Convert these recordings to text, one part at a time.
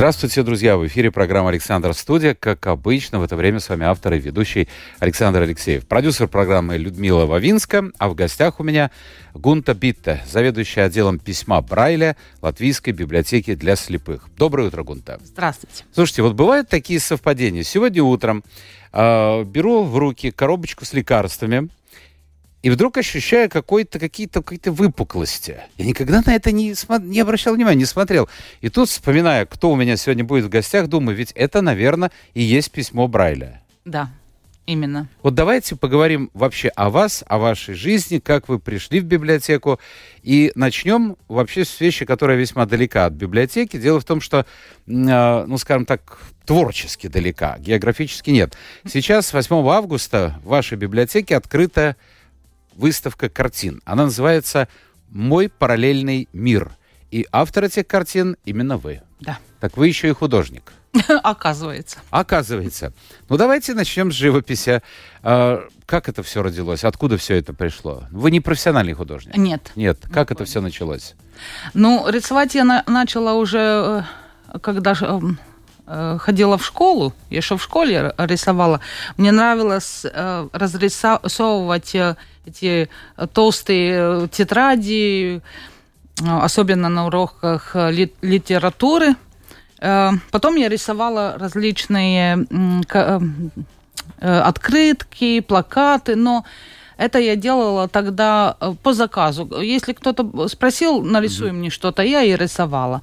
Здравствуйте, друзья! В эфире программа «Александр Студия». Как обычно, в это время с вами автор и ведущий Александр Алексеев. Продюсер программы Людмила Вавинска, а в гостях у меня Гунта Битта, заведующая отделом письма Брайля Латвийской библиотеки для слепых. Доброе утро, Гунта. Здравствуйте. Слушайте, вот бывают такие совпадения. Сегодня утром э, беру в руки коробочку с лекарствами, и вдруг ощущаю какой-то, какие-то, какие-то выпуклости. Я никогда на это не, не обращал внимания, не смотрел. И тут, вспоминая, кто у меня сегодня будет в гостях, думаю, ведь это, наверное, и есть письмо Брайля. Да, именно. Вот давайте поговорим вообще о вас, о вашей жизни, как вы пришли в библиотеку. И начнем вообще с вещи, которая весьма далека от библиотеки. Дело в том, что, а, ну, скажем так, творчески далека, географически нет. Сейчас, 8 августа, в вашей библиотеке открыта выставка картин. Она называется «Мой параллельный мир». И автор этих картин именно вы. Да. Так вы еще и художник. Оказывается. Оказывается. Ну, давайте начнем с живописи. А, как это все родилось? Откуда все это пришло? Вы не профессиональный художник? Нет. Нет. Как это все началось? Ну, рисовать я на- начала уже, э, когда э, ходила в школу, я еще в школе рисовала. Мне нравилось э, разрисовывать э, эти толстые тетради, особенно на уроках литературы. Потом я рисовала различные открытки, плакаты, но это я делала тогда по заказу. Если кто-то спросил, нарисуй mm-hmm. мне что-то, я и рисовала.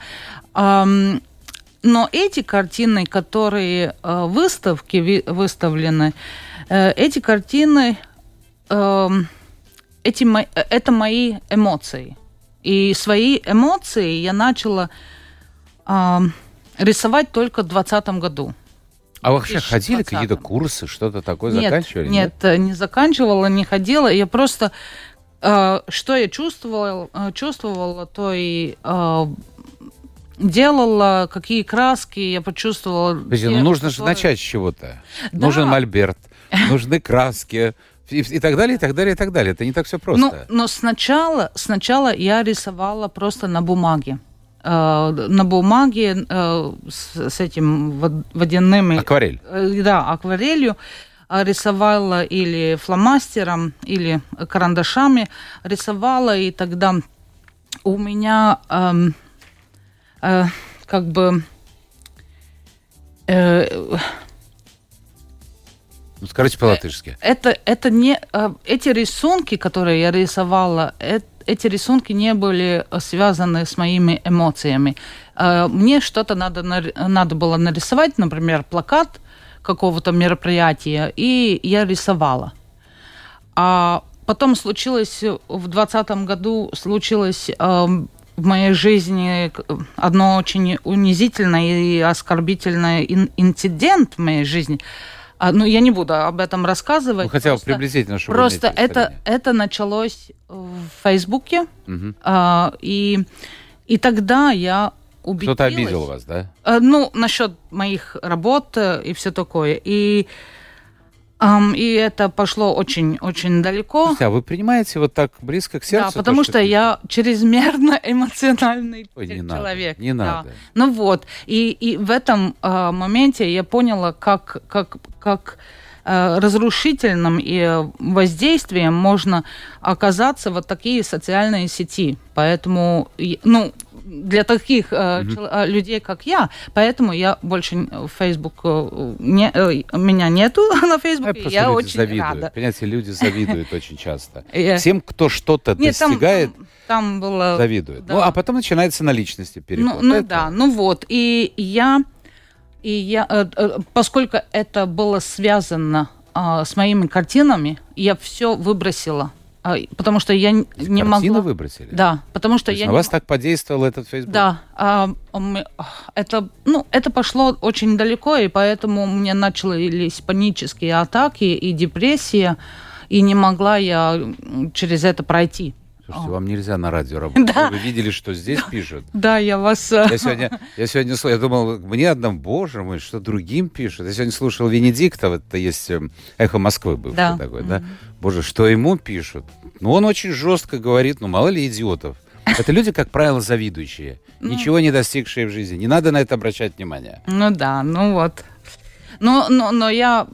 Но эти картины, которые в выставке выставлены, эти картины эти, это мои эмоции. И свои эмоции я начала э, рисовать только в 2020 году. А вы вообще ходили какие-то курсы, что-то такое нет, заканчивали? Нет, нет, не заканчивала, не ходила. Я просто, э, что я чувствовала, чувствовала, то и э, делала, какие краски я почувствовала. Подожди, ну нужно которые... же начать с чего-то. Да. Нужен мольберт, нужны краски, и, и так далее, и так далее, и так далее. Это не так все просто. Ну, но сначала, сначала я рисовала просто на бумаге. Э, на бумаге э, с, с этим водяными... Акварель. Э, да, акварелью рисовала или фломастером, или карандашами рисовала, и тогда у меня э, э, как бы... Э, скажите по-латышски. Это, это не... Э, эти рисунки, которые я рисовала, эти рисунки не были связаны с моими эмоциями. Э, мне что-то надо, надо было нарисовать, например, плакат какого-то мероприятия, и я рисовала. А потом случилось, в 2020 году случилось в моей жизни одно очень унизительное и оскорбительное инцидент в моей жизни – а, ну, я не буду об этом рассказывать. Ну, хотя бы приблизительно, чтобы Просто это, это началось в Фейсбуке, угу. а, и, и тогда я убедилась... Кто-то обидел вас, да? А, ну, насчет моих работ и все такое. И Um, и это пошло очень-очень далеко. Слушайте, а вы принимаете вот так близко к сердцу? Да, потому то, что, что я чрезмерно эмоциональный Ой, не человек. Надо, не да. надо. Ну вот, и, и в этом uh, моменте я поняла, как, как, как uh, разрушительным и воздействием можно оказаться вот такие социальные сети. Поэтому, ну, для таких mm-hmm. людей, как я. Поэтому я больше в Facebook э, не, э, меня нету на Facebook. Я, я очень завидуют. рада. Понимаете, люди завидуют очень часто. Тем, кто что-то достигает, там было завидуют. Ну, а потом начинается на личности переход. Ну, ну да, ну вот. И я, и я, поскольку это было связано с моими картинами, я все выбросила а, потому что я не Картины могла... выбросили? Да, потому что То я... на не... вас так подействовал этот Facebook? Да. А, мы... это, ну, это пошло очень далеко, и поэтому у меня начались панические атаки и депрессия. и не могла я через это пройти. Слушайте, вам нельзя на радио работать. Да. Вы видели, что здесь пишут? Да, я вас... э, Я сегодня, я сегодня я думал, мне одному, боже мой, что другим пишут. Я сегодня слушал Венедиктова, это есть эм, «Эхо Москвы» бывший Да. такой, да? Боже, что ему пишут? Ну, он очень жестко говорит, ну, мало ли идиотов. Это люди, как правило, завидующие, Ну. ничего не достигшие в жизни. Не надо на это обращать внимание. Ну да, ну вот. Но, но, но я,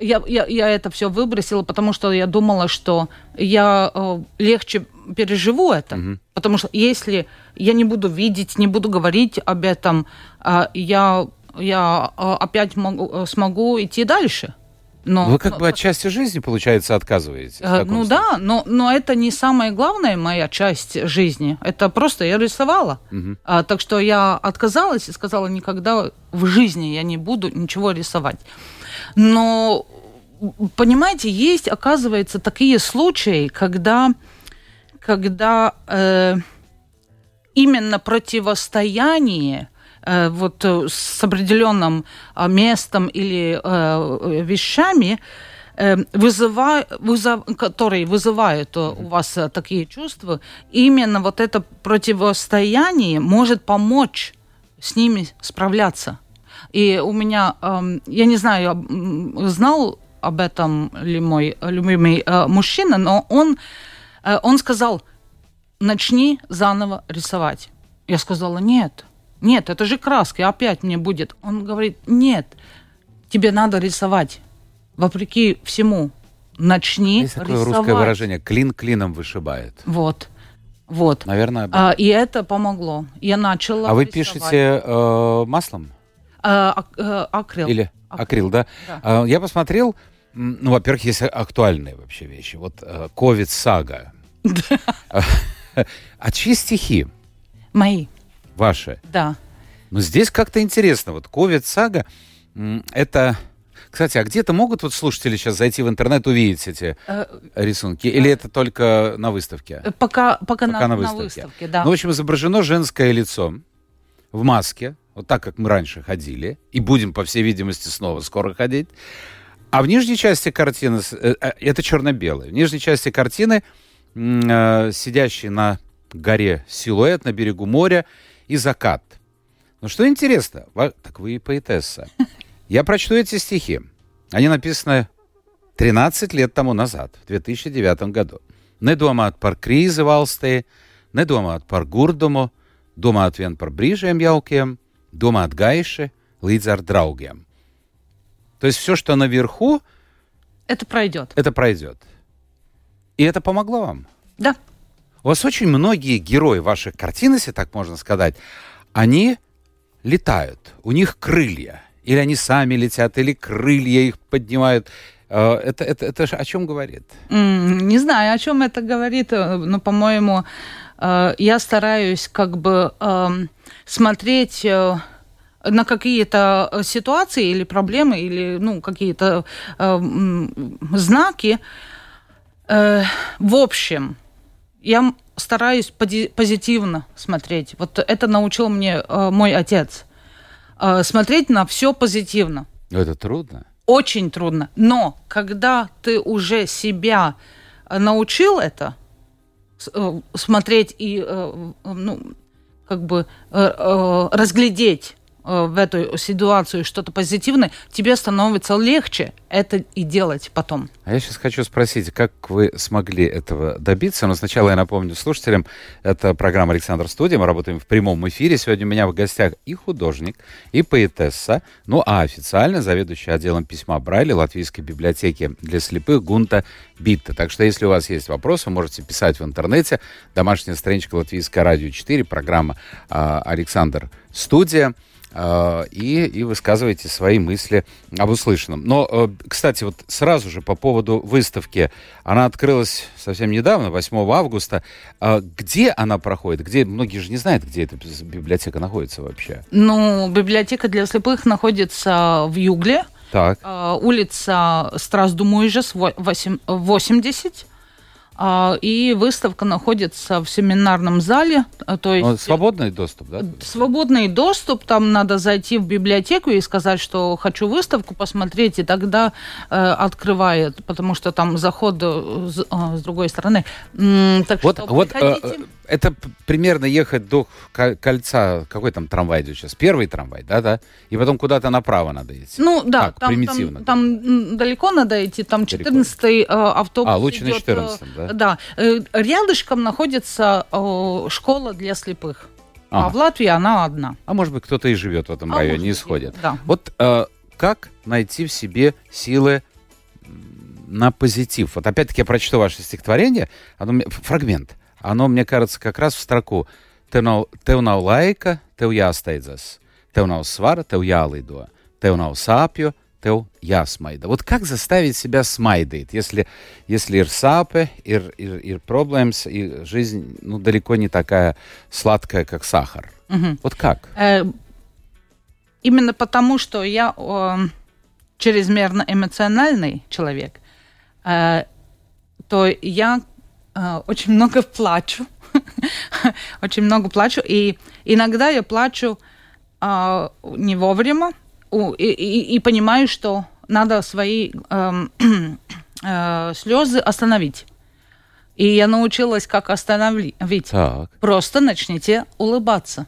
я, я, я это все выбросила, потому что я думала, что я э, легче переживу это. Потому что если я не буду видеть, не буду говорить об этом, а, я, я э, опять могу, э, смогу идти дальше. Но, Вы как но- бы от части жизни, получается, отказываетесь. Э, Ну случае. да, но, но это не самая главная моя часть жизни. Это просто я рисовала. А, так что я отказалась и сказала, никогда в жизни я не буду ничего рисовать. Но, понимаете, есть, оказывается, такие случаи, когда, когда э, именно противостояние э, вот э, с определенным э, местом или э, вещами, э, вызыва- вызов- которые вызывают э, у вас э, такие чувства, именно вот это противостояние может помочь с ними справляться. И у меня, эм, я не знаю, знал об этом ли мой любимый э, мужчина, но он, э, он сказал, начни заново рисовать. Я сказала, нет, нет, это же краска, опять мне будет. Он говорит, нет, тебе надо рисовать, вопреки всему. Начни Есть такое рисовать. русское выражение «клин клином вышибает». Вот, вот. Наверное, об- А, и это помогло. Я начала А вы рисовать. пишете э, маслом? Э, ак- э, акрил. Или акрил, да? Да. А, Я посмотрел, ну, во-первых, есть актуальные вообще вещи. Вот э, «Ковид сага». А чьи стихи Мои, ваши? да. Но здесь как-то интересно. Вот «Ковид сага» м, это... Кстати, а где-то могут вот слушатели сейчас зайти в интернет, увидеть эти Э, рисунки? Или это только на выставке? э, Пока, пока, на, Пока на на выставке. выставке, да. Ну, в общем, изображено женское лицо в маске, вот так, как мы раньше ходили, и будем, по всей видимости, снова скоро ходить. А в нижней части картины, э, э, это черно-белое, в нижней части картины э, сидящий на горе силуэт на берегу моря и закат. Ну, что интересно, так вы и поэтесса. Я прочту эти стихи. Они написаны 13 лет тому назад, в 2009 году. Nedomāt par krīzi valstī, nedomāt par gurdumu, domāt vien par brīžiem jaukiem, domāt gaiši līdz ar draugiem. То есть все, что наверху, Это пройдет. это пройдет. И это помогло вам. Да. У вас очень многие герои ваших картин, если так можно сказать, они летают, у них крылья. Или они сами летят, или крылья их поднимают. Э, Это, это, это о чем говорит? Не знаю, о чем это говорит, э, но, по-моему, э, я стараюсь как бы эм, смотреть на какие-то э, ситуации или проблемы, или ну, какие-то э, знаки. Э, В общем, я стараюсь позитивно смотреть. Вот это научил мне э, мой отец. Э, Смотреть на все позитивно Это трудно. очень трудно. Но когда ты уже себя э, научил это э, смотреть и ну как бы разглядеть в эту ситуацию что-то позитивное, тебе становится легче это и делать потом. А я сейчас хочу спросить, как вы смогли этого добиться? Но сначала я напомню слушателям, это программа «Александр Студия», мы работаем в прямом эфире. Сегодня у меня в гостях и художник, и поэтесса, ну а официально заведующий отделом письма Брайля Латвийской библиотеки для слепых Гунта Битта. Так что если у вас есть вопросы, можете писать в интернете. Домашняя страничка Латвийское радио 4, программа а, «Александр Студия». Э, и, и высказывайте свои мысли об услышанном. Но, э, кстати, вот сразу же по поводу выставки. Она открылась совсем недавно, 8 августа. А Где она проходит? Где? Многие же не знают, где эта библиотека находится вообще. Ну, библиотека для слепых находится в Югле, Так. э, улица восемь- 80. А, и выставка находится в семинарном зале. а, То есть Ну, свободный доступ, да? свободный доступ, там надо зайти в библиотеку и сказать, что хочу выставку посмотреть, и тогда э, открывает, потому что там заход э, с, э, с другой стороны. Так Вот, что вот э, приходите. э, это примерно ехать до ко- кольца. Какой там трамвай идет сейчас? Первый трамвай, да, да. И потом куда-то направо надо идти. Ну да, Так, там, примитивно, там, там, далеко надо идти, там Далеко. 14-й э, автобус А, лучше на идет, э, 14-м, да? Да, Э, рядышком находится э, школа для слепых. А Ага. в Латвии она одна. А может быть, кто-то и живет в этом А районе, и сходит. Да. Вот э, как найти в себе силы на позитив? Вот опять-таки я прочту ваше стихотворение, оно, фрагмент. Оно, мне кажется, как раз в строку «Tev nav, tev nav laika, tev jāsteidzas, tev nav svara, tev jālido, tev nav sāpju, tev jāsmaida». Вот как заставить себя смайдать, если, если ir сапы, ir, ir, ir проблемс, и жизнь ну, далеко не такая сладкая, как сахар? Мгм. Вот как? Э, именно потому, что я э, чрезмерно эмоциональный человек, э, то я очень много плачу. очень много плачу. И иногда я плачу э, не вовремя и, и- и понимаю, что надо свои эм, э, слезы остановить. И я научилась, как остановить. Так. Просто начните улыбаться.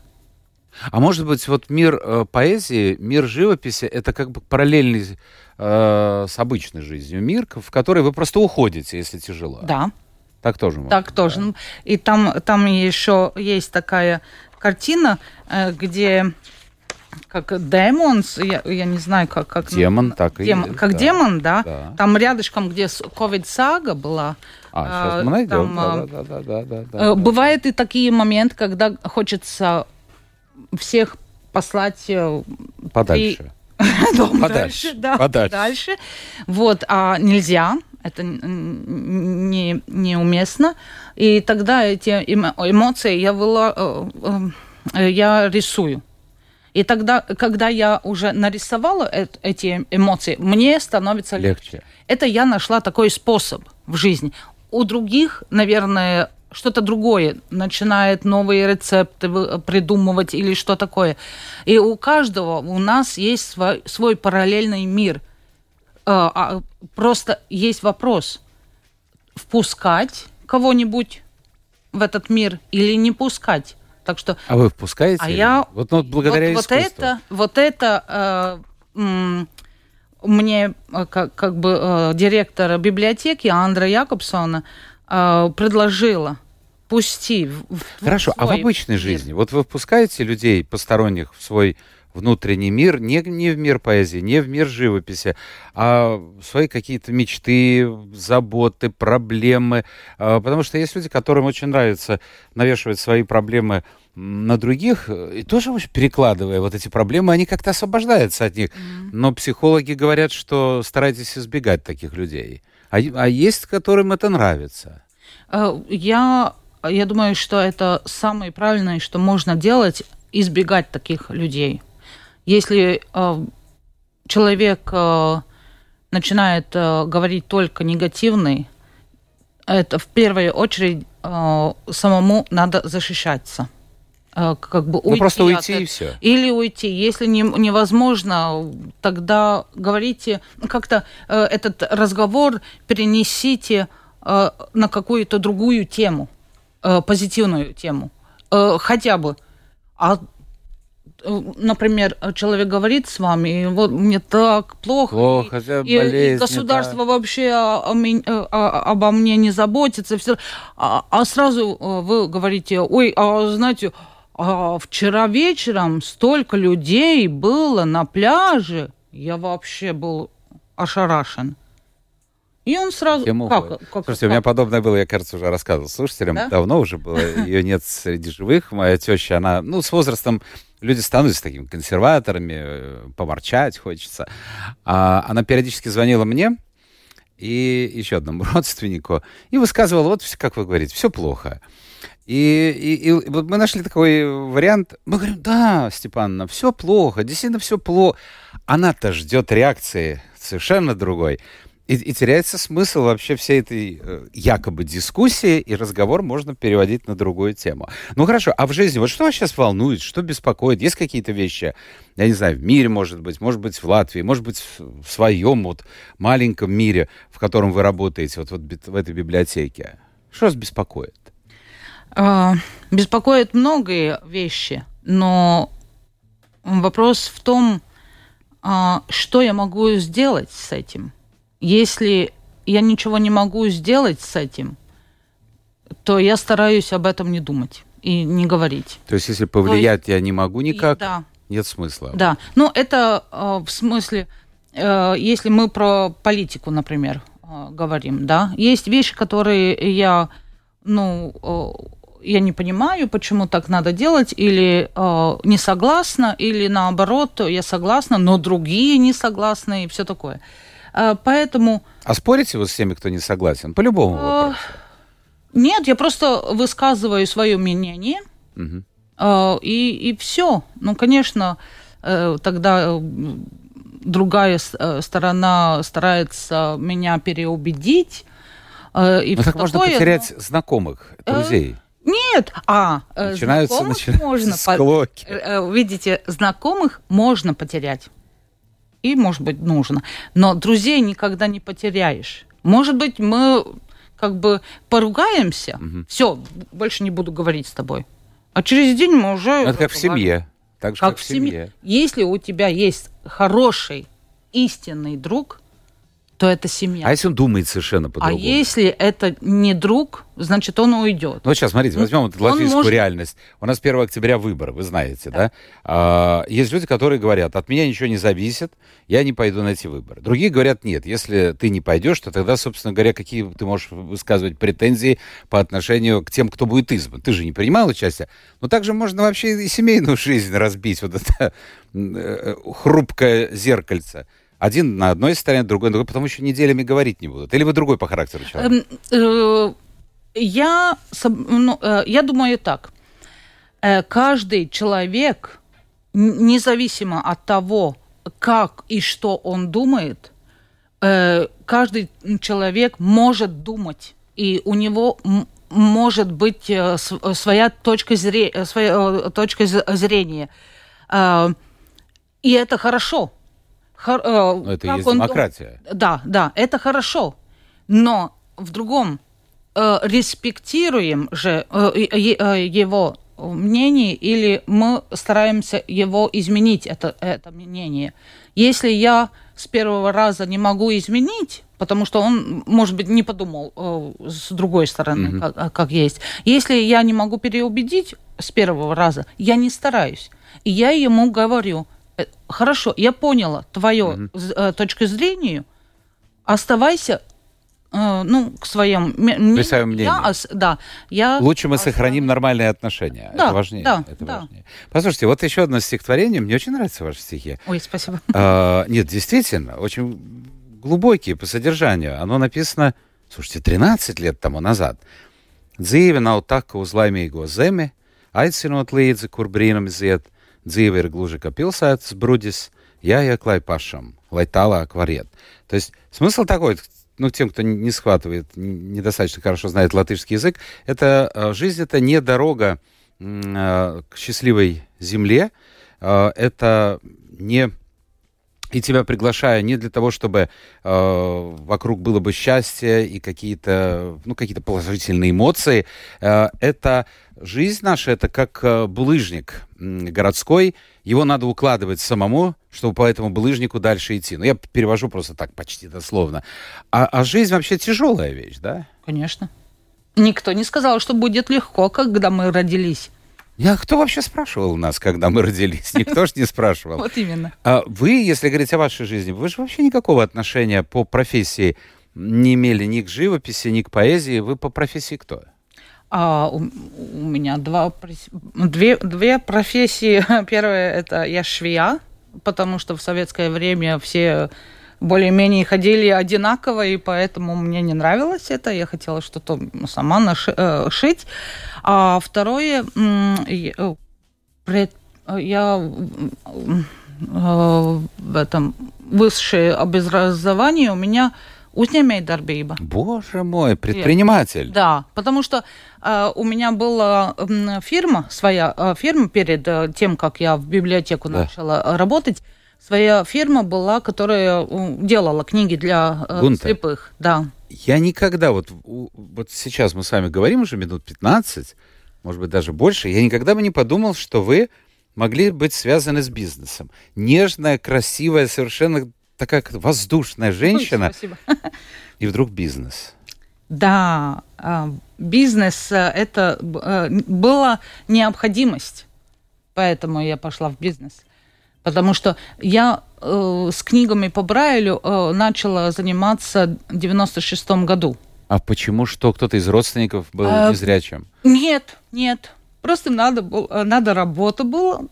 А может быть, вот мир э, поэзии, мир живописи, это как бы параллельный э, с обычной жизнью мир, в который вы просто уходите, если тяжело. Да. Так тоже можно. Так тоже. Ну, И там, там еще есть такая картина, э, где как демонс, я, я не знаю, как... как Демон, так и Дем- есть, как да. демон, да? Да. Там рядышком, где ковид-сага была. А, сейчас э, мы найдем. там, да, э, да, да, да, да, да, э, да. Бывают и такие моменты, когда хочется всех послать э, Подальше. дом Подальше, дальше, да, подальше. дальше. Вот, а нельзя, это не, неуместно. И тогда эти эмо- эмоции я, выла, э, э, я рисую. И тогда, когда я уже нарисовала эт- эти эмоции, мне становится легче. Легче. Это я нашла такой способ в жизни. У других, наверное, что-то другое, начинает новые рецепты придумывать или что такое. И у каждого у нас есть свой, свой параллельный мир. Э, а Просто есть вопрос, впускать кого-нибудь в этот мир или не пускать. Так что А вы впускаете? А я- Вот ну, благодаря вот, вот искусству. это, вот это э, м, мне э, как, как бы э, директор библиотеки Андра Якобсона э, предложила пусти в, в Хорошо, а в обычной мир. жизни? Вот вы впускаете людей посторонних в свой внутренний мир, не, не в мир поэзии, не в мир живописи, а свои какие-то мечты, заботы, проблемы. А, Потому что есть люди, которым очень нравится навешивать свои проблемы на других, э, и тоже перекладывая вот эти проблемы, они как-то освобождаются от них. Но психологи говорят, что старайтесь избегать таких людей. А, а есть, которым это нравится. Э, Я, я думаю, что это самое правильное, что можно делать, избегать таких людей. Если э, человек э, начинает э, говорить только негативный, это в первую очередь самому надо защищаться. Как бы Ну, просто от уйти и этого. все. Или уйти. Если не, невозможно, тогда говорите, ну, как-то э, этот разговор перенесите э, на какую-то другую тему, э, позитивную тему. Э, хотя бы. А, например, человек говорит с вами, и вот мне так плохо. Плохо, и, да, и- болезнь, государство да. вообще о- о э, о- обо мне не заботится. Все. А, а сразу э, вы говорите, ой, а знаете, а вчера вечером столько людей было на пляже, я вообще был ошарашен. И он сразу... Тема как, как- Слушайте, у меня как? подобное было, я, кажется, уже рассказывал слушателям. Да? Давно уже было. Ее нет среди живых. Моя теща, она, ну, с возрастом люди становятся такими консерваторами, э, поворчать хочется. А она периодически звонила мне и еще одному родственнику и высказывала, вот как вы говорите, все плохо. И, и- и вот мы нашли такой вариант. Мы говорим, да, Степановна, все плохо, действительно все плохо. Она-то ждет реакции совершенно другой. И, и теряется смысл вообще всей этой э, якобы дискуссии, и разговор можно переводить на другую тему. Ну хорошо, а в жизни, вот что вас сейчас волнует, что беспокоит? Есть какие-то вещи, я не знаю, в мире, может быть, может быть, в Латвии, может быть, в, своем вот маленьком мире, в котором вы работаете, вот, вот в этой библиотеке? Что вас беспокоит? А, беспокоит многие вещи, но вопрос в том, а, что я могу сделать с этим – если я ничего не могу сделать с этим, то я стараюсь об этом не думать и не говорить. То есть, если повлиять есть, я не могу никак, да. нет смысла. Да, ну это э, в смысле, э, если мы про политику, например, э, говорим, да, есть вещи, которые я, ну, э, я не понимаю, почему так надо делать, или э, не согласна, или наоборот, я согласна, но другие не согласны и все такое. А, поэтому... А спорите вы с теми, кто не согласен? По любому а, вопросу. Нет, я просто высказываю свое мнение. Угу. И, и все. Ну, конечно, э, тогда другая э, сторона старается меня переубедить. И ну, так можно потерять но... знакомых, друзей. Нет, а начинаются, знакомых начинаются можно склоки. Видите, знакомых можно потерять и, может быть, нужно. Но друзей никогда не потеряешь. Может быть, мы как бы поругаемся, угу. все, больше не буду говорить с тобой. А через день мы уже... Это как в семье. Так же, как, как в семье. семье. Если у тебя есть хороший, истинный друг, то это семья. А если он думает совершенно по-другому? А если это не друг, значит, он уйдет. Ну, вот сейчас, смотрите, возьмем вот латвийскую может... реальность. У нас 1 октября выборы, вы знаете, да? да? А, есть люди, которые говорят, от меня ничего не зависит, я не пойду на эти выборы. Другие говорят, нет, если ты не пойдешь, то тогда, собственно говоря, какие ты можешь высказывать претензии по отношению к тем, кто будет избран? Ты же не принимал участие. Но также можно вообще и семейную жизнь разбить, вот это э, э, хрупкое зеркальце. Один на одной стороне, другой на другой, потом еще неделями говорить не будут. Или вы другой по характеру человек? Эм, э, я, ну, э, я думаю так. Э, каждый человек, независимо от того, как и что он думает, каждый человек может думать, и у него может быть своя точка, зрения, своя точка зрения. И это хорошо. Хор, э, Но это и есть демократия. Дум... Да, да, это хорошо. Но в другом э, респектируем же э, э, его мнение или мы стараемся его изменить, это, это мнение. Если я с первого раза не могу изменить, потому что он, может быть, не подумал э, с другой стороны, mm-hmm. как, как есть. Если я не могу переубедить с первого раза, я не стараюсь. И я ему говорю, Э, хорошо, я поняла твою угу. Э, точку зрения. Оставайся э, ну, к мнению. При своем. Я, да, я Лучше мы сохраним нормальные отношения. Да, это важнее. Да, это да. важнее. Послушайте, вот еще одно стихотворение. Мне очень нравятся ваши стихи. Ой, спасибо. А, нет, действительно, очень глубокие по содержанию. Оно написано, слушайте, 13 лет тому назад. Dzīve nav tā, ka uz laimīgo zemi, aicinot līdzi, kur brīnums iet, dzīve ir gluži kā pilsētas bruģis, jāieklāj пашам, lai tālāk var. То есть смысл такой, ну, тем, кто не схватывает, недостаточно хорошо знает латышский язык, это э, жизнь это не дорога э, к счастливой земле, э, это не и тебя приглашаю не для того, чтобы э, вокруг было бы счастье и какие-то, ну, какие-то положительные эмоции. Э, это жизнь наша, это как э, булыжник городской. Его надо укладывать самому, чтобы по этому булыжнику дальше идти. Ну, я перевожу просто так почти дословно. А, а жизнь вообще тяжелая вещь, да? Конечно. Никто не сказал, что будет легко, когда мы родились. Я, кто вообще спрашивал у нас, когда мы родились? Никто же не спрашивал. Вот именно. А вы, если говорить о вашей жизни, вы же вообще никакого отношения по профессии не имели ни к живописи, ни к поэзии. Вы по профессии кто? А, у, у меня два, две, две профессии. Первая – это я швея, потому что в советское время все более-менее ходили одинаково, и поэтому мне не нравилось это. Я хотела что-то сама нашить. Э, а второе, э, я э, в этом высшее образование у меня uzņēmējdarbība. Боже мой, предприниматель. Да, потому что э, у меня была м, фирма, своя э, фирма перед э, тем, как я в библиотеку Да. начала э, работать. Своя фирма была, которая делала книги для э, Гунта. слепых. Да. Я никогда, вот, вот сейчас мы с вами говорим уже минут 15, может быть, даже больше, я никогда бы не подумал, что вы могли быть связаны с бизнесом. Нежная, красивая, совершенно такая воздушная женщина, Ой, спасибо. и вдруг бизнес. Да, э, бизнес э, это э, была необходимость, поэтому я пошла в бизнес. Потому что я э, с книгами по Брайлю э, начала заниматься в 96 году. А почему что? Кто-то из родственников был А, незрячим? Нет, нет. Просто надо, э, надо работа была.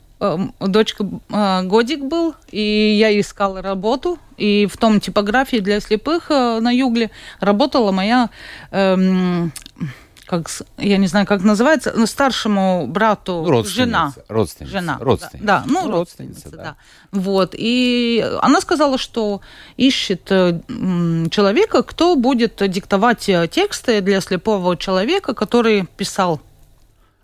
Дочка э, годик был, и я искала работу. И в том типографии для слепых на Югле работала моя, эм, как, я не знаю, как называется, ну, старшему брату Ну, родственница. жена. Родственница. Жена. Родственница. Да, ну, Ну, родственница, да. Вот. И она сказала, что ищет э, человека, кто будет диктовать э, тексты для слепого человека, который писал.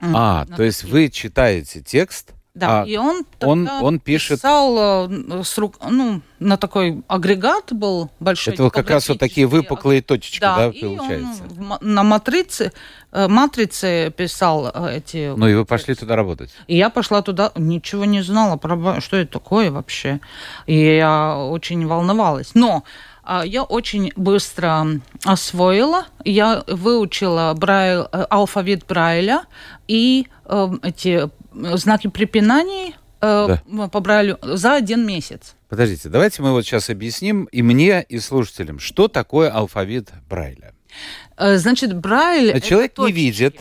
А, то есть вы читаете текст, Да, а и он, он- он пишет- писал э, с рук, ну, на такой агрегат был большой. это вот как раз вот такие выпуклые точечки, да, и получается? он на матрице, э, матрице писал э, эти... Ну и вы пошли туда работать. И я пошла туда, ничего не знала про что это такое вообще. И я очень волновалась. Но а, я очень быстро освоила. Я выучила Брайл, алфавит Брайля и э, эти знаки препинаний э, по Брайлю за один месяц. Подождите, давайте мы вот сейчас объясним и мне, и слушателям, что такое алфавит Брайля. Э, Значит, Брайль... это Человек не точки. видит,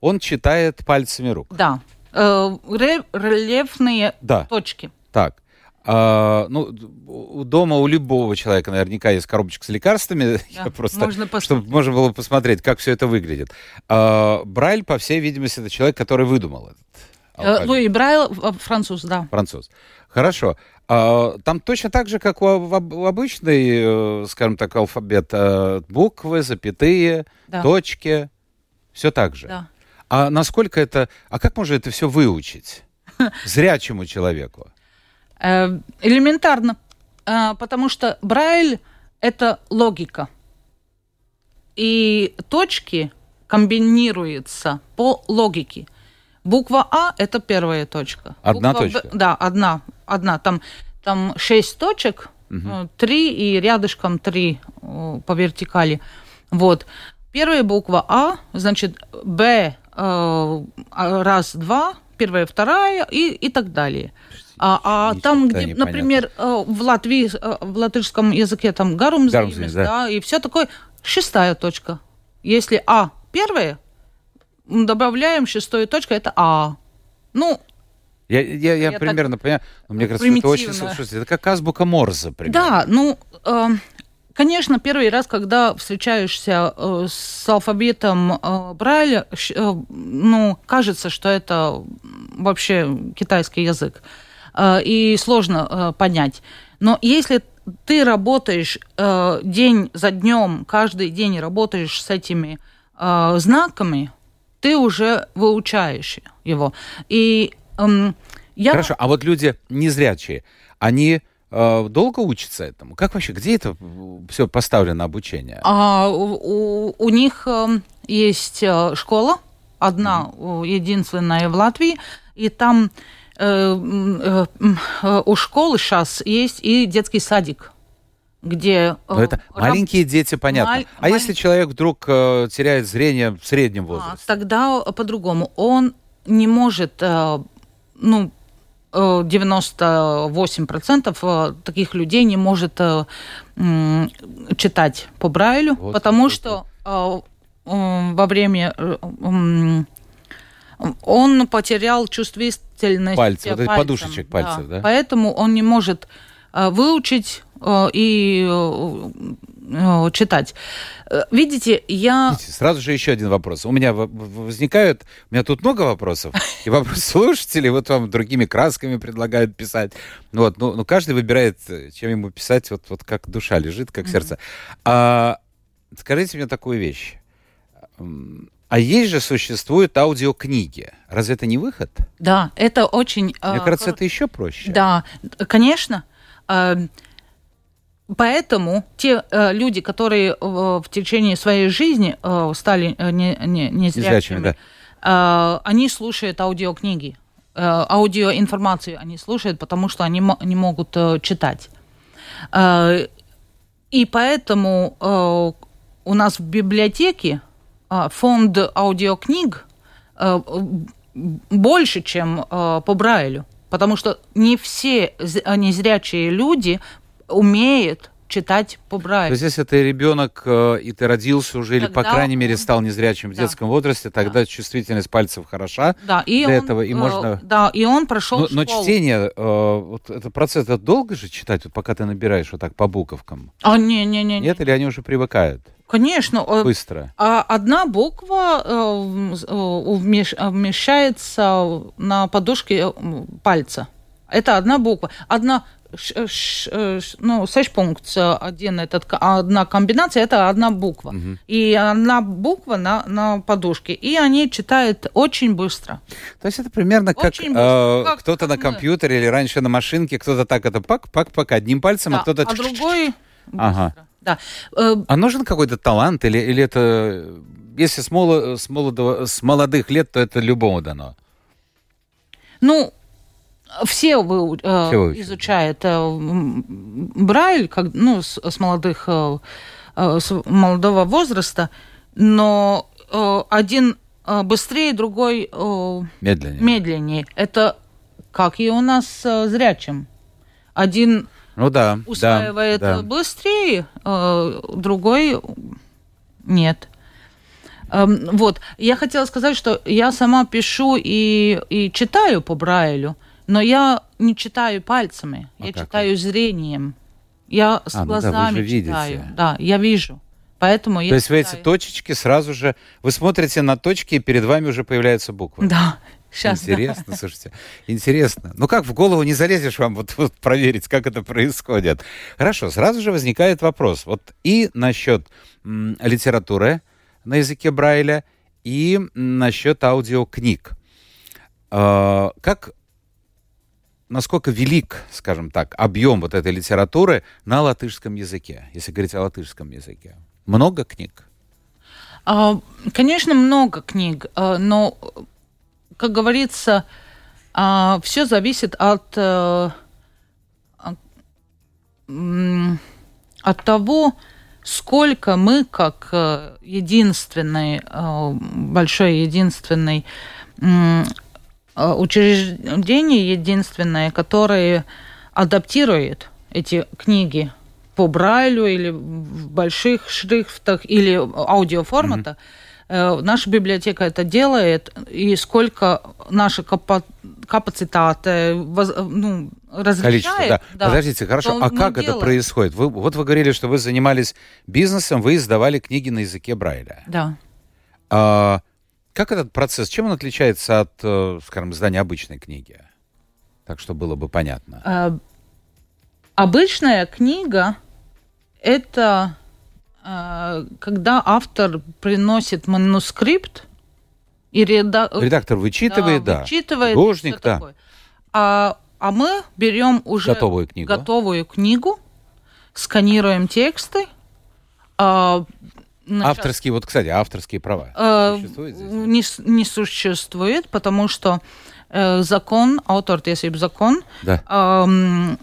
он читает пальцами рук. Да. Э, ре- Рельефные Да. точки. Так. а, ну, дома у любого человека наверняка есть коробочка с лекарствами. Да, Я просто, можно чтобы можно было посмотреть, как все это выглядит. А, Брайль, по всей видимости, это человек, который выдумал этот Э, алфавит. Ну и Брайл э, француз, да. Француз. Хорошо. А, Там точно так же, как у об- у обычный, э, скажем так, алфабет, э, буквы, запятые, Да. точки, все так же. Да. А насколько это, а как можно это все выучить зрячему человеку? Элементарно. Потому что Брайль – это логика. И точки комбинируются по логике. Буква А – это первая точка. Одна Буква Б- точка? да, одна. одна. Там, там шесть точек, э, три и рядышком три э, по вертикали. Вот. Первая буква А, значит, Б э, раз, два, первая, вторая и, и так далее. А, а там, где, например, э, в Латвии, в латышском языке там гарум, Гарумзимис, да. да, и все такое, шестая точка. Если А первая, добавляем шестую точку, это А. Ну, Я, я, я Я примерно понимаю, но мне кажется, это очень... Слушайте, это как азбука Морзе, примерно. Да, ну, э, конечно, первый раз, когда встречаешься э, с алфавитом э, Брайля, э, ну, кажется, что это вообще китайский язык. Э, и сложно э, понять. Но если ты работаешь э, день за днем, каждый день работаешь с этими э, знаками, ты уже выучаешь его. И эм, я... Хорошо, а вот люди незрячие, они э, долго учатся этому? Как вообще, где это все поставлено обучение? А, у, у- них эм, есть э, школа, одна, э, единственная в Латвии, и там э, э, э, у школы сейчас есть и детский садик, где... э, Ну, это раб- маленькие дети, понятно. маль- а если человек вдруг э, теряет зрение в среднем А, возрасте? тогда по-другому. Он не может, э, ну, э, 98% э, таких людей не может э, читать по Брайлю, Вот потому вот, что э, э, во время э, он потерял чувствительность Пальцы, вот эти пальцем, подушечек пальцев, да? Поэтому он не может э, выучить э, и э, э, читать. Э, видите, я... Видите, сразу же еще один вопрос. У меня возникают... У меня тут много вопросов. И вопрос слушателей, вот вам другими красками предлагают писать. Ну, вот, ну, ну каждый выбирает, чем ему писать, вот, вот как душа лежит, как сердце. А, скажите мне такую вещь. А есть же, существуют аудиокниги. Разве это не выход? Да, это очень... Мне кажется, это еще проще. Да, конечно. Поэтому те э, люди, которые э, в течение своей жизни э, стали э, не, не, незрячими, да. э, они слушают аудиокниги, э, аудиоинформацию они слушают, потому что они не могут э, читать. Э, и поэтому э, у нас в библиотеке э, фонд аудиокниг э, больше, чем э, по Брайлю. Потому что не все незрячие люди умеет читать по Брайлю. То есть, если ты ребенок, э, и ты родился уже, тогда или, по крайней он... мере, стал незрячим в да. детском возрасте, тогда да. чувствительность пальцев хороша да, и для он, этого, и можно... Да, и он прошел Но, но чтение, э, вот этот процесс, это долго же читать, вот пока ты набираешь вот так по буковкам? А, не-не-не. Нет, или они уже привыкают? Конечно. Э, Быстро. А одна буква вмещается на подушке пальца. Это одна буква. Одна ну, пункт один этот, одна комбинация, это одна буква. Угу. И одна буква на, на подушке. И они читают очень быстро. То есть это примерно как, э, как кто-то на компьютере или раньше на машинке, кто-то так это пак-пак-пак одним пальцем, а да, а кто-то... А другой... Ага. Да. Э, а нужен какой-то талант или, или это... Если с, моло, с, молодого, с молодых лет, то это любому дано? Ну, все, вы, э, все изучают э, Брайль, как, ну, с, с молодых, э, э, с молодого возраста, но э, один э, быстрее, другой э, медленнее. медленнее. Это как и у нас э, зрячим. Один ну, да, усваивает да, да. быстрее, э, другой нет. Эм, вот, я хотела сказать, что я сама пишу и, и читаю по Брайлю, но я не читаю пальцами, а я читаю вы? зрением. Я с а, глазами ну да, читаю. Видите. Да, я вижу. Поэтому я То есть читаю. вы эти точечки сразу же... Вы смотрите на точки, и перед вами уже появляются буквы. Да. Сейчас, интересно, да. слушайте, интересно. Ну как в голову не залезешь вам вот, вот проверить, как это происходит? Хорошо, сразу же возникает вопрос. Вот и насчет м, литературы на языке Брайля, и насчет аудиокниг. Э, как насколько велик, скажем так, объем вот этой литературы на латышском языке, если говорить о латышском языке? Много книг? А, конечно, много книг, а, но, как говорится, а, все зависит от, э, от того, сколько мы, как э, единственный, э, большой единственный учреждение единственное, которое адаптирует эти книги по Брайлю или в больших шрифтах или аудиоформата. Mm-hmm. Наша библиотека это делает, и сколько наши капа- капацитаты ну, разрешает. да. Да, Подождите, хорошо, а как делаем. это происходит? Вы, вот вы говорили, что вы занимались бизнесом, вы издавали книги на языке Брайля. Да. А, как этот процесс, чем он отличается от, э, скажем, издания обычной книги? Так, что было бы понятно. А, обычная книга – это а, когда автор приносит манускрипт, и реда... редактор вычитывает, да, да. вычитывает, художник, да. Такое. А, а мы берем уже готовую книгу, готовую книгу сканируем тексты, Начать... Авторские, вот, кстати, авторские права э, здесь? Не, не существует, потому что э, закон, автор если закон, да. э,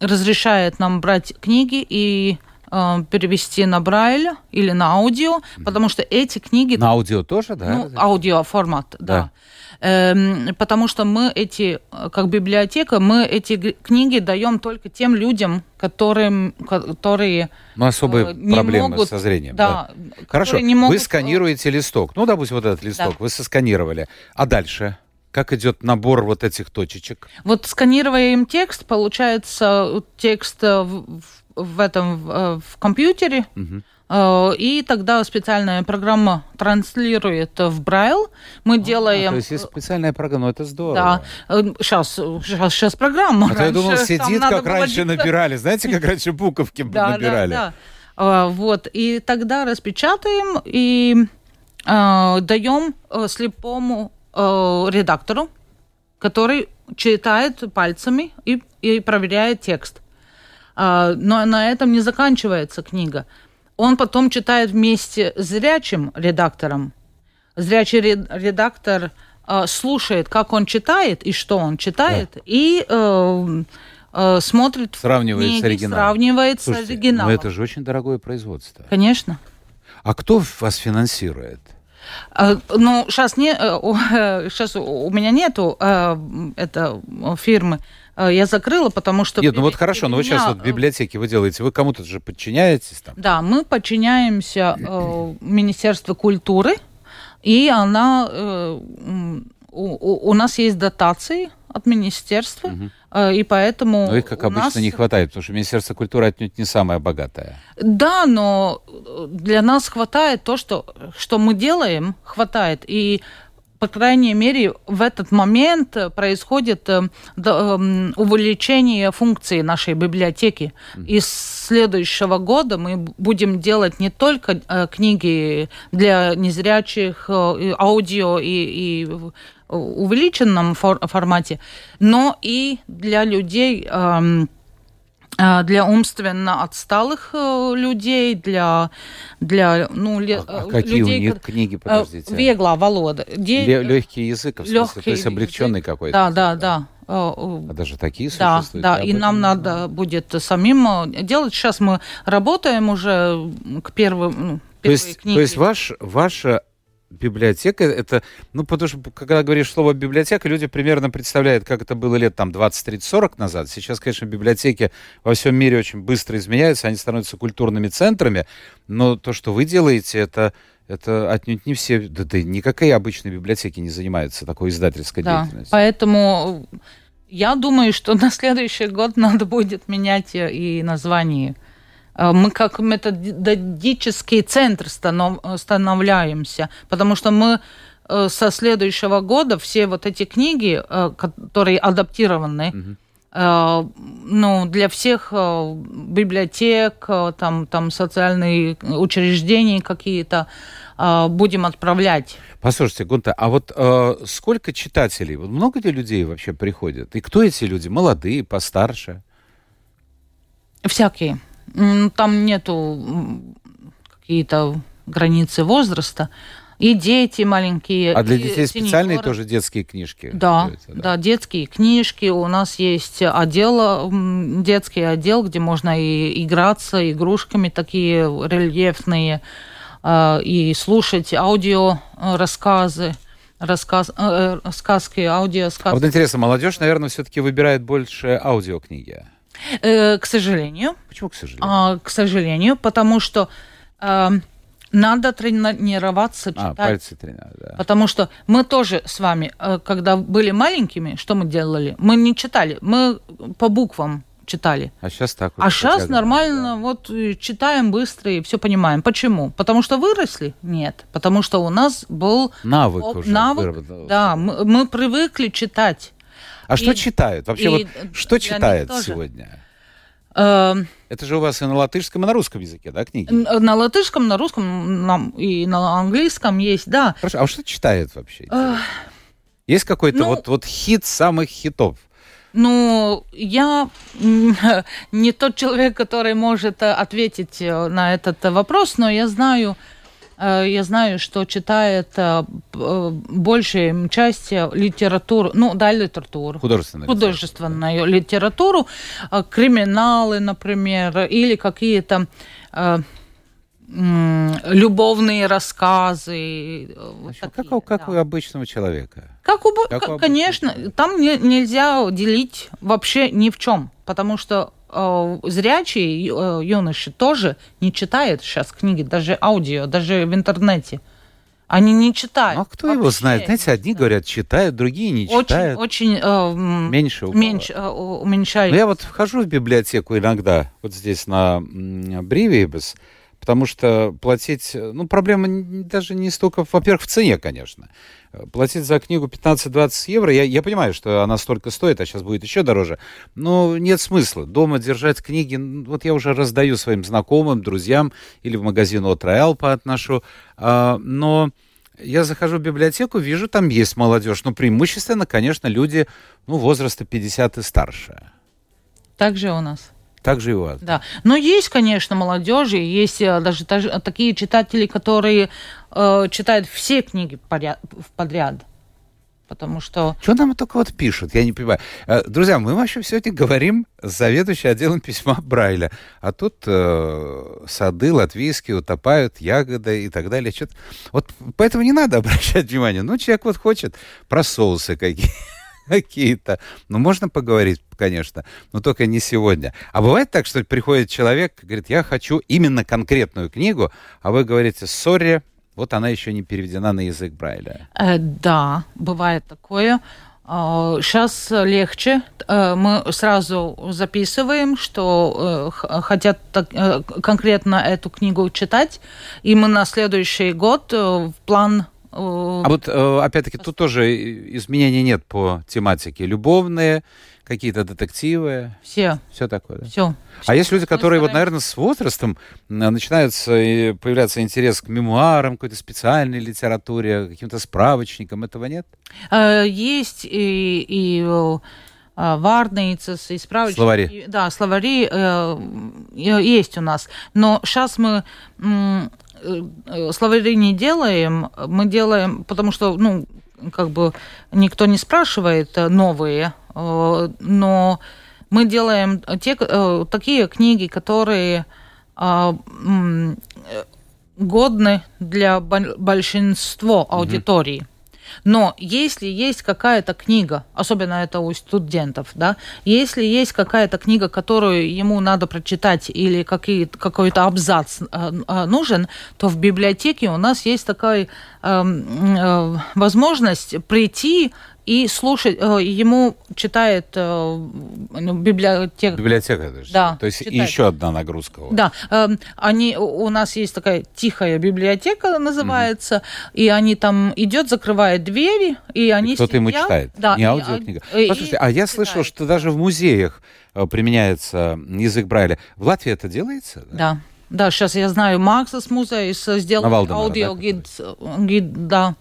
разрешает нам брать книги и э, перевести на Брайль или на аудио, mm. потому что эти книги... На аудио тоже, да? Ну, аудиоформат, да. да. Эм, потому что мы эти, как библиотека, мы эти книги даем только тем людям, которым, которые ну, особые э, не проблемы могут, со зрением. Да, да. Хорошо, не могут... вы сканируете листок. Ну, допустим, вот этот листок, да. вы сосканировали. А дальше? Как идет набор вот этих точечек? Вот сканируя им текст, получается текст в в этом в, э, в компьютере, Мгм. Э, и тогда специальная программа транслирует в Брайл. Мы А, делаем... то есть есть специальная программа, ну это здорово. Да, сейчас, сейчас, сейчас программа. А то я думал, сидит, как было раньше диктор- набирали. Знаете, как раньше буковки Да, набирали? да, да. А, Вот, и тогда распечатаем и а, даем э, слепому э, редактору, который читает пальцами и, и проверяет текст. Но на этом не заканчивается книга. Он потом читает вместе с зрячим редактором. Зрячий ре- редактор э, слушает, как он читает и что он читает, и э, э, смотрит Сравнивает с книги, оригиналом. сравнивает Слушайте, с оригиналом. ну это же очень дорогое производство. Конечно. А кто вас финансирует? А, Ну, сейчас не, сейчас у меня нету э, это э, фирмы. Э, Я закрыла, потому что... Нет, ну вот хорошо, но вы сейчас вот в библиотеке вы делаете, вы кому-то же подчиняетесь там? Да, мы подчиняемся э, Министерству культуры, и она э, у, у- нас есть дотации от министерства, э, и поэтому Но их, как обычно, нас- не хватает, потому что Министерство культуры отнюдь не самое богатое. Да, но э, для нас хватает то, что, что мы делаем, хватает. И, по крайней мере, в этот момент э, происходит э, эм, увеличение функции нашей библиотеки. И с следующего года мы будем делать не только э, книги для незрячих, аудио и, и увеличенном фор- формате, но и для людей эм, для умственно отсталых э, людей, для, для ну, ле- А, а э, какие людей, у них книги, э, подождите? Вегла, Волода. Де- легкий язык, в смысле, то есть облегченный какой-то. Да, да, да. Э, А даже такие Да, существуют? да, Я и нам надо будет самим делать. Сейчас мы работаем уже к первым, ну, То первые есть, книги. то есть ваш, ваша библиотека, это, ну, потому что, когда говоришь слово библиотека, люди примерно представляют, как это было лет там 20, 30, 40 назад. Сейчас, конечно, библиотеки во всем мире очень быстро изменяются, они становятся культурными центрами, но то, что вы делаете, это, это отнюдь не все, да, да никакие обычные библиотеки не занимаются такой издательской Да, деятельностью. поэтому я думаю, что на следующий год надо будет менять и название. Э, Мы как методический центр станов- становляемся, потому что мы э, со следующего года все вот эти книги, э, которые адаптированы, э, ну, для всех библиотек, там, там социальные учреждения какие-то, будем отправлять. Послушайте, Гунта, а вот э, сколько читателей? Много ли людей вообще приходят? И кто эти люди? Молодые, постарше? Всякие. М, Там нету какие-то границы возраста. И дети маленькие. А для детей специальные сеньоры. тоже детские книжки? Да, готовятся, да, детские книжки. У нас есть отдел, детский отдел, где можно и играться игрушками такие рельефные, э, и слушать аудио э, рассказы, рассказ, э, э, сказки, А аудиосказки. вот интересно, молодежь, наверное, все-таки выбирает больше аудиокниги. Э, К сожалению, Почему, к сожалению? А, к сожалению, потому что э, надо тренироваться А, читать. пальцы тренировать, да. Потому что мы тоже с вами, э, когда были маленькими, что мы делали? Мы не читали, мы по буквам читали. А сейчас так А вот сейчас хотя бы, нормально, вот э, читаем быстро и все понимаем. Почему? Потому что выросли? Нет. Потому что у нас был да. Навык оп- уже навык. выработался. Да, мы, мы привыкли читать. А что и- читают? Вообще, и вот что тоже. сегодня? Э, Это же у вас и на латышском, и на русском языке, да, книги? на латышском, на русском нам и на английском есть, да. Хорошо, а что читает вообще? Есть какой-то ну- вот, вот хит самых хитов? Ну, я не тот человек, который может э, ответить э, на этот вопрос, но я знаю, я знаю, что читает э, э, большая часть э, литературу, ну, да, литературу. Художественная художественную литературу, э, криминалы, например, или какие-то э, любовные рассказы. э, Значит, такие, как, у, как да. у обычного человека. Как, у, Как у конечно, человека. там не- нельзя делить вообще ни в чем, потому что э, зрячие ю- э, юноши тоже не читают сейчас книги, даже аудио, даже в интернете. Они не читают. Ну, а кто его знает? Знаете, одни говорят читают, другие не читают. Очень, э, меньше, меньше э, уменьшается. Но я вот вхожу в библиотеку иногда, вот здесь на Бривибес, потому что платить, ну, проблема даже не столько, во-первых, в цене, конечно. Платить за книгу 15-20 евро, я, я понимаю, что она столько стоит, а сейчас будет еще дороже, но нет смысла. Дома держать книги, вот я уже раздаю своим знакомым, друзьям, или в магазин от Роялпа отношу, а, но я захожу в библиотеку, вижу, там есть молодежь, но преимущественно, конечно, люди ну, возраста 50 и старше. Так же у нас. Так же и у вас. Да. Но есть, конечно, молодежи, есть э, даже такие читатели, которые э, читают все книги подряд потому что... Что нам только вот пишут, я не понимаю. Э, друзья, мы вообще сегодня говорим с заведующей отделом письма Брайля, а тут э, сады латвийские утопают, ягоды и так далее. Что-то... Вот поэтому не надо обращать внимание. Ну, человек вот хочет про соусы какие какие-то. Ну, можно поговорить, конечно, но только не сегодня. А бывает так, что приходит человек, говорит, я хочу именно конкретную книгу, а вы говорите, сори, вот она еще не переведена на язык Брайля. Э, да, бывает такое. Сейчас э, легче. Э, мы сразу записываем, что э, хотят конкретно эту книгу читать, и мы на следующий год в план а вот, опять-таки, тут тоже изменений нет по тематике. Любовные, какие-то детективы. Все. Все такое, да? Все. А есть люди, которые, вот, наверное, с возрастом начинается и появляться интерес к мемуарам, какой-то специальной литературе, каким-то справочникам. Этого нет? Э, есть и, и варнейцес, и справочники. Словари. Да, словари э, есть у нас. Но сейчас мы э, словари не делаем, мы делаем, потому что, ну, как бы никто не спрашивает новые Э, но мы делаем те, э, такие книги, которые э, годны для большинства аудитории. Но если есть какая-то книга, особенно это у студентов, да, если есть какая-то книга, которую ему надо прочитать или какой-то абзац нужен, то в библиотеке у нас есть такая э, возможность прийти и слушать, э, ему читает э, ну, библиотека. Библиотека, даже. Да. То есть читает. еще одна нагрузка. Да, эм, они, у нас есть такая тихая библиотека называется, угу. и они там идет, закрывает двери, и они Кто-то ему читает, да, не аудиокнига. И, Послушайте, а я слышал, что даже в музеях э, применяется язык Брайля. В Латвии это делается? Да. да. Да, сейчас я знаю, Максас музей сделал аудиогид, да, да.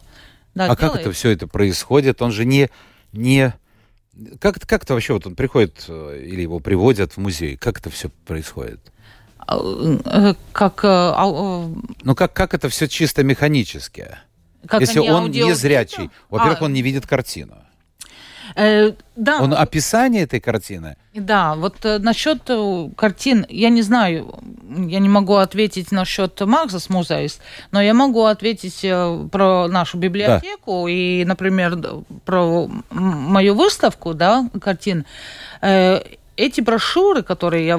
Да, а делает. как это все это происходит? Он же не... не... Как, как это вообще, вот он приходит э, или его приводят в музей, как это все происходит? А, э, как... Э, ну, как, как это все чисто механически? Как Если он аудио... не зрячий, во-первых, а... он не видит картину. Э, да. Он описание этой картины? Да, вот э, насчет э, картин, я не знаю, я не могу ответить насчет Максас музеис, но я могу ответить э, про нашу библиотеку да. и, например, про мою выставку, да, картин. Э, эти брошюры, которые я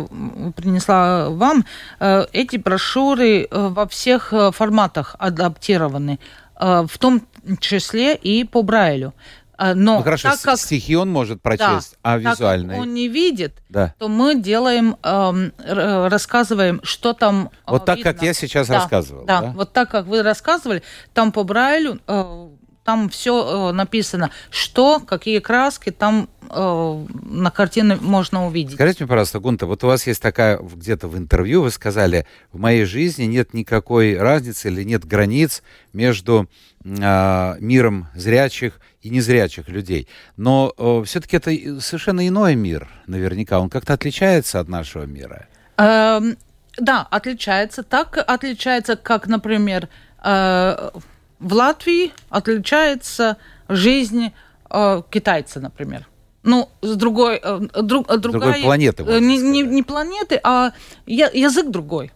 принесла вам, э, эти брошюры э, во всех форматах адаптированы, в том числе и по Брайлю. А, но ну, хорошо, так как стихи он может прочесть, да, а как он не видит, да. то мы делаем, эм, рассказываем, что там э, Вот видно. так, как я сейчас да, рассказывал. Да, да, вот так, как вы рассказывали, там по Брайлю э, там все э, написано, что, какие краски там э, на картине можно увидеть. Скажите мне, пожалуйста, Гунта, вот у вас есть такая, где-то в интервью вы сказали, в моей жизни нет никакой разницы или нет границ между э, миром зрячих и незрячих людей. Но э, все-таки это совершенно иной мир, наверняка. Он как-то отличается от нашего мира. Эм, да, отличается. Так отличается, как, например, э, в Латвии отличается жизнь э, китайца, например. Ну, с другой, э, друг, другая, другой планеты. Э, не, не, не планеты, а язык другой.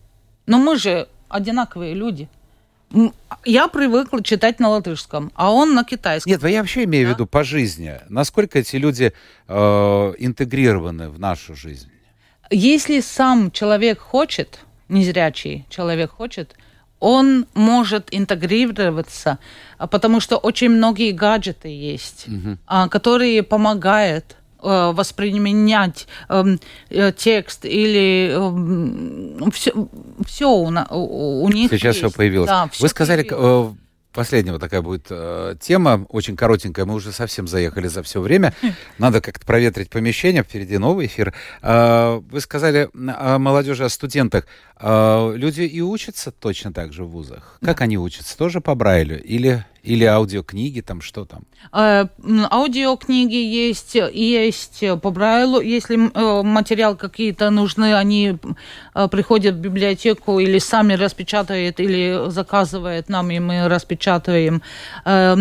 Но мы же одинаковые люди. Я привыкла читать на латышском, а он на китайском. Нет, я вообще имею да? в виду по жизни. Насколько эти люди э, интегрированы в нашу жизнь? Если сам человек хочет, незрячий человек хочет, он может интегрироваться, а, потому что очень многие гаджеты есть, угу. которые помогают воспринимать эм, э, текст или э, все, все у, у них Сейчас есть. все появилось. Да, все Вы сказали, появилось. Э, последняя вот такая будет э, тема, очень коротенькая. Мы уже совсем заехали за все время. Надо как-то проветрить помещение. Впереди новый эфир. Э, вы сказали о молодежи, о студентах. Э, люди и учатся точно так же в вузах. Как они учатся? Тоже по Брайлю? Или, или аудиокниги, там что там? Э, аудиокниги есть, есть по Брайлу. Если э, материал какие-то нужны, они э, приходят в библиотеку или сами распечатают, или заказывают нам, и мы распечатываем. Э,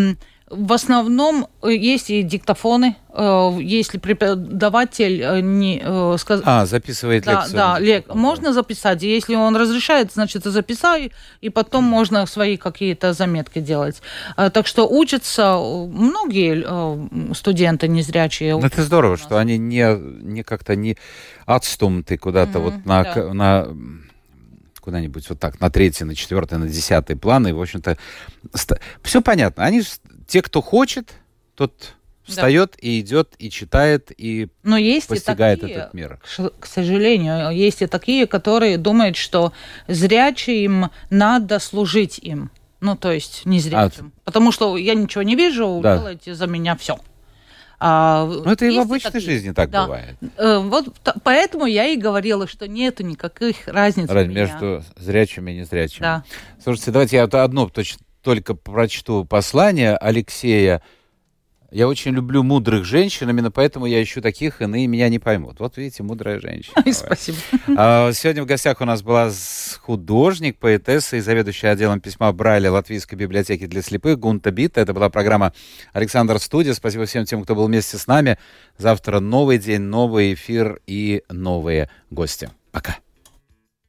в основном э, есть и диктофоны, э, если преподаватель э, не сказ... А, записывает да, лекцию. Да, лек... можно записать. Если он разрешает, значит, записай, и потом можно свои какие-то заметки делать. Так что учатся многие студенты незрячие. Ну, это здорово, что они не, не как-то не отстумты куда-то mm-hmm, вот на, да. на куда-нибудь вот так на третий, на четвертый, на десятый план. И, в общем-то, все понятно. Они те, кто хочет, тот встает да. и идет, и читает, и Но есть постигает и такие, этот мир. К сожалению, есть и такие, которые думают, что зрячим надо служить им. Ну, то есть не зрячим. А, Потому что я ничего не вижу, да. делайте за меня все. А, ну, это и в обычной такие, жизни так да. бывает. Э, вот поэтому я и говорила, что нету никаких разниц. Раз, между зрячими и незрячими. Да. Слушайте, давайте я одно точно только прочту послание Алексея. Я очень люблю мудрых женщин, именно поэтому я ищу таких, иные меня не поймут. Вот видите, мудрая женщина. Ой, спасибо. А, сегодня в гостях у нас была художник, поэтесса и заведующая отделом письма Брайля Латвийской библиотеки для слепых Гунта Бита. Это была программа «Александр Студия». Спасибо всем тем, кто был вместе с нами. Завтра новый день, новый эфир и новые гости. Пока.